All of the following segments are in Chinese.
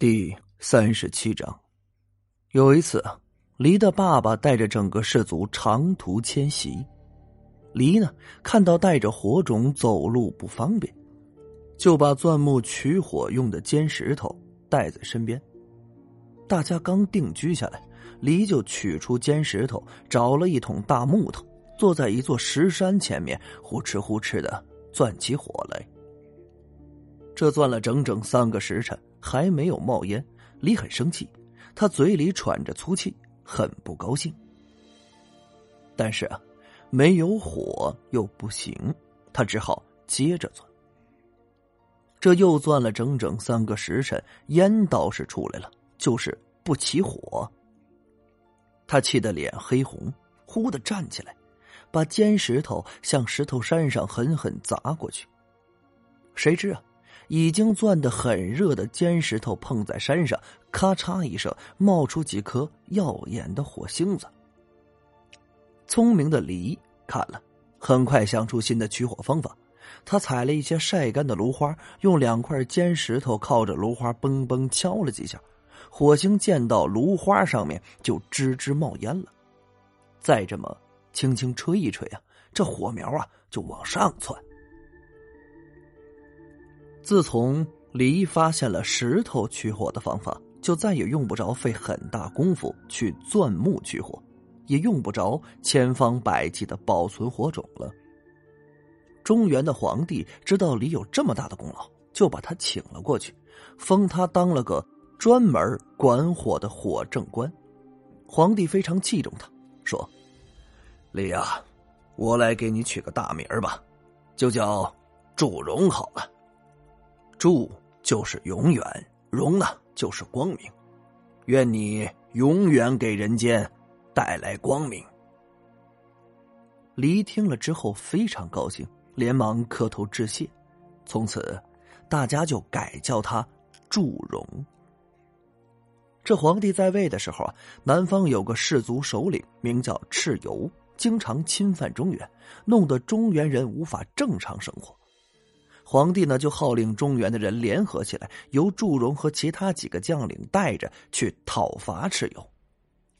第三十七章，有一次，黎的爸爸带着整个氏族长途迁徙。黎呢，看到带着火种走路不方便，就把钻木取火用的尖石头带在身边。大家刚定居下来，黎就取出尖石头，找了一桶大木头，坐在一座石山前面，呼哧呼哧的钻起火来。这钻了整整三个时辰。还没有冒烟，李很生气，他嘴里喘着粗气，很不高兴。但是啊，没有火又不行，他只好接着钻。这又钻了整整三个时辰，烟倒是出来了，就是不起火。他气得脸黑红，忽的站起来，把尖石头向石头山上狠狠砸过去。谁知啊？已经钻得很热的尖石头碰在山上，咔嚓一声，冒出几颗耀眼的火星子。聪明的梨看了，很快想出新的取火方法。他采了一些晒干的芦花，用两块尖石头靠着芦花嘣嘣敲了几下，火星溅到芦花上面就吱吱冒烟了。再这么轻轻吹一吹啊，这火苗啊就往上窜。自从黎发现了石头取火的方法，就再也用不着费很大功夫去钻木取火，也用不着千方百计的保存火种了。中原的皇帝知道李有这么大的功劳，就把他请了过去，封他当了个专门管火的火正官。皇帝非常器重他，说：“李啊，我来给你取个大名吧，就叫祝融好了。”祝就是永远，荣呢就是光明，愿你永远给人间带来光明。黎听了之后非常高兴，连忙磕头致谢。从此，大家就改叫他祝融。这皇帝在位的时候啊，南方有个氏族首领名叫蚩尤，经常侵犯中原，弄得中原人无法正常生活。皇帝呢，就号令中原的人联合起来，由祝融和其他几个将领带着去讨伐蚩尤。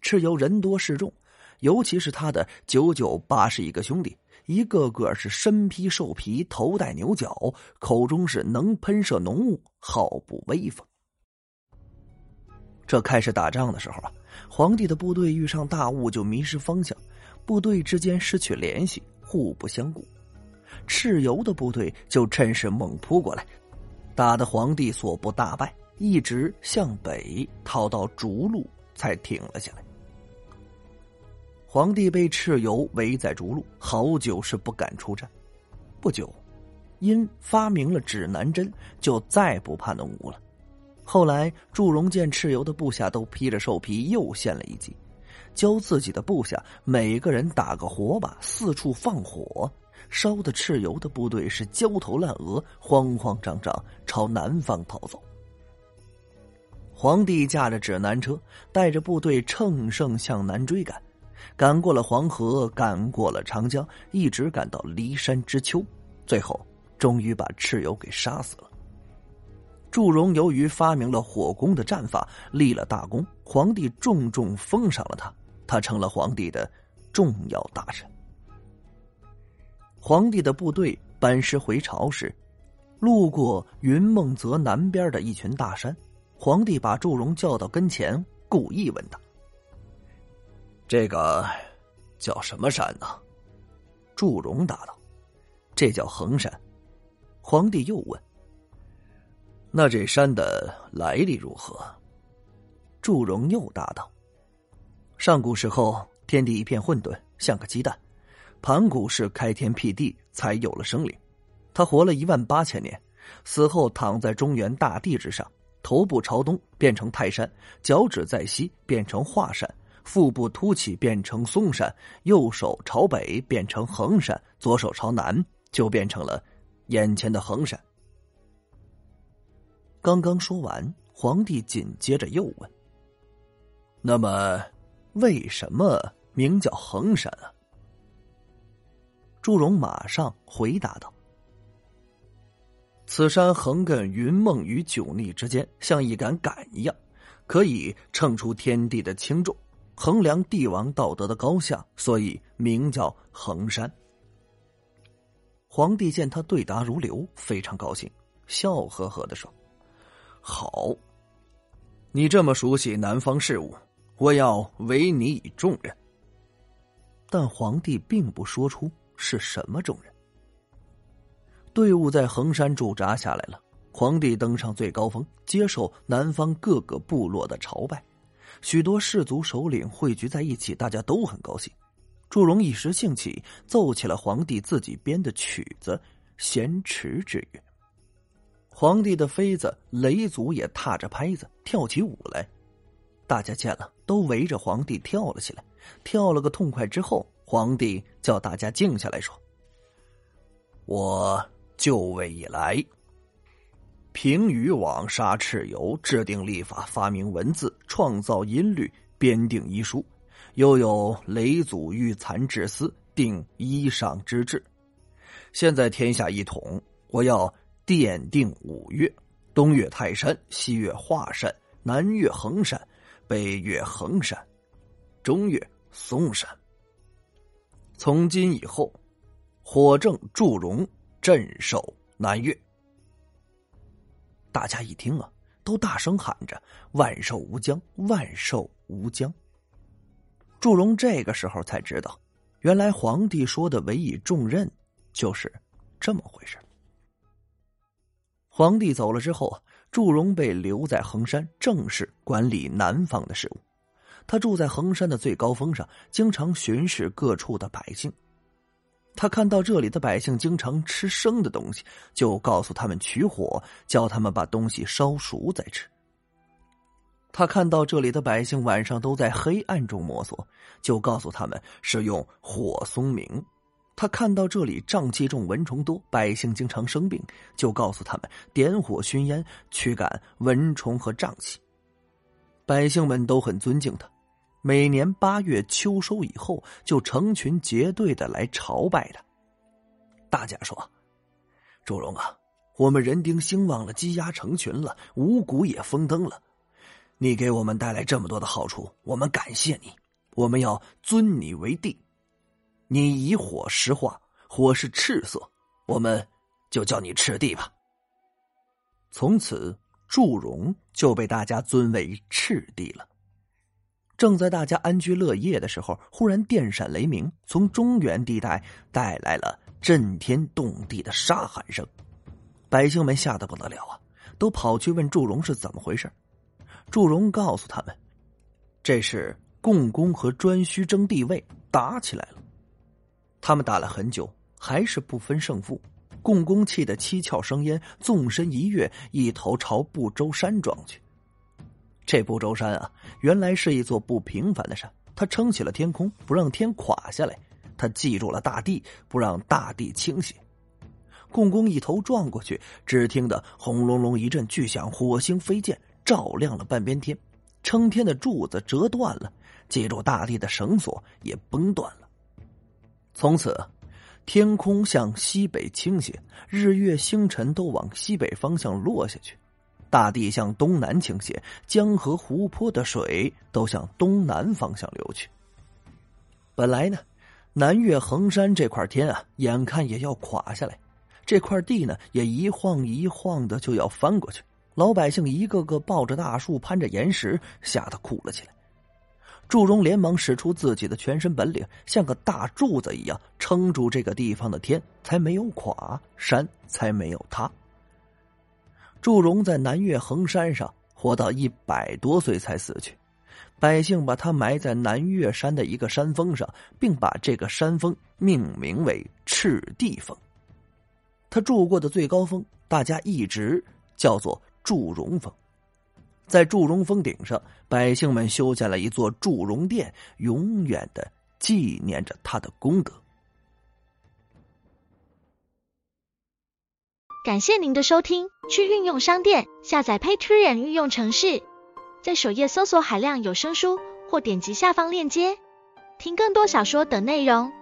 蚩尤人多势众，尤其是他的九九八十一个兄弟，一个个是身披兽皮，头戴牛角，口中是能喷射浓雾，好不威风。这开始打仗的时候啊，皇帝的部队遇上大雾就迷失方向，部队之间失去联系，互不相顾。蚩尤的部队就趁势猛扑过来，打得皇帝所部大败，一直向北逃到逐鹿，才停了下来。皇帝被蚩尤围在逐鹿，好久是不敢出战。不久，因发明了指南针，就再不怕浓雾了。后来，祝融见蚩尤的部下都披着兽皮，又献了一计，教自己的部下每个人打个火把，四处放火。烧的蚩尤的部队是焦头烂额，慌慌张张朝南方逃走。皇帝驾着指南车，带着部队乘胜向南追赶，赶过了黄河，赶过了长江，一直赶到骊山之丘，最后终于把蚩尤给杀死了。祝融由于发明了火攻的战法，立了大功，皇帝重重封赏了他，他成了皇帝的重要大臣。皇帝的部队班师回朝时，路过云梦泽南边的一群大山。皇帝把祝融叫到跟前，故意问他：“这个叫什么山呢？”祝融答道：“这叫衡山。”皇帝又问：“那这山的来历如何？”祝融又答道：“上古时候，天地一片混沌，像个鸡蛋。”盘古是开天辟地，才有了生灵。他活了一万八千年，死后躺在中原大地之上，头部朝东变成泰山，脚趾在西变成华山，腹部凸起变成嵩山，右手朝北变成衡山，左手朝南就变成了眼前的衡山。刚刚说完，皇帝紧接着又问：“那么，为什么名叫衡山啊？”祝融马上回答道：“此山横亘云梦与九逆之间，像一杆杆一样，可以称出天地的轻重，衡量帝王道德的高下，所以名叫衡山。皇帝见他对答如流，非常高兴，笑呵呵的说：“好，你这么熟悉南方事务，我要委你以重任。”但皇帝并不说出是什么重任。队伍在衡山驻扎下来了。皇帝登上最高峰，接受南方各个部落的朝拜。许多氏族首领汇聚在一起，大家都很高兴。祝融一时兴起，奏起了皇帝自己编的曲子《闲池之乐》。皇帝的妃子雷祖也踏着拍子跳起舞来，大家见了都围着皇帝跳了起来。跳了个痛快之后，皇帝叫大家静下来说：“我。”就位以来，平舆网杀蚩尤，制定立法，发明文字，创造音律，编定医书，又有雷祖御残治司，定衣裳之制。现在天下一统，我要奠定五岳：东岳泰山，西岳华山，南岳衡山，北岳衡山，中岳嵩山。从今以后，火正祝融。镇守南岳，大家一听啊，都大声喊着“万寿无疆，万寿无疆”。祝融这个时候才知道，原来皇帝说的委以重任就是这么回事。皇帝走了之后，祝融被留在衡山，正式管理南方的事务。他住在衡山的最高峰上，经常巡视各处的百姓。他看到这里的百姓经常吃生的东西，就告诉他们取火，叫他们把东西烧熟再吃。他看到这里的百姓晚上都在黑暗中摸索，就告诉他们使用火松明。他看到这里瘴气重、蚊虫多，百姓经常生病，就告诉他们点火熏烟，驱赶蚊虫和瘴气。百姓们都很尊敬他。每年八月秋收以后，就成群结队的来朝拜他。大家说：“祝融啊，我们人丁兴旺了，鸡鸭成群了，五谷也丰登了。你给我们带来这么多的好处，我们感谢你。我们要尊你为帝。你以火石化，火是赤色，我们就叫你赤帝吧。从此，祝融就被大家尊为赤帝了。”正在大家安居乐业的时候，忽然电闪雷鸣，从中原地带带来了震天动地的沙喊声，百姓们吓得不得了啊，都跑去问祝融是怎么回事。祝融告诉他们，这是共工和颛顼争帝位，打起来了。他们打了很久，还是不分胜负。共工气得七窍生烟，纵身一跃，一头朝不周山撞去。这不周山啊，原来是一座不平凡的山，它撑起了天空，不让天垮下来；它记住了大地，不让大地倾斜。共工一头撞过去，只听得轰隆隆一阵巨响，火星飞溅，照亮了半边天，撑天的柱子折断了，接住大地的绳索也崩断了。从此，天空向西北倾斜，日月星辰都往西北方向落下去。大地向东南倾斜，江河湖泊的水都向东南方向流去。本来呢，南岳衡山这块天啊，眼看也要垮下来，这块地呢也一晃一晃的就要翻过去。老百姓一个个抱着大树，攀着岩石，吓得哭了起来。祝融连忙使出自己的全身本领，像个大柱子一样撑住这个地方的天，才没有垮，山才没有塌。祝融在南岳衡山上活到一百多岁才死去，百姓把他埋在南岳山的一个山峰上，并把这个山峰命名为赤地峰。他住过的最高峰，大家一直叫做祝融峰。在祝融峰顶上，百姓们修建了一座祝融殿，永远的纪念着他的功德。感谢您的收听，去运用商店下载 Patreon 运用城市，在首页搜索海量有声书，或点击下方链接听更多小说等内容。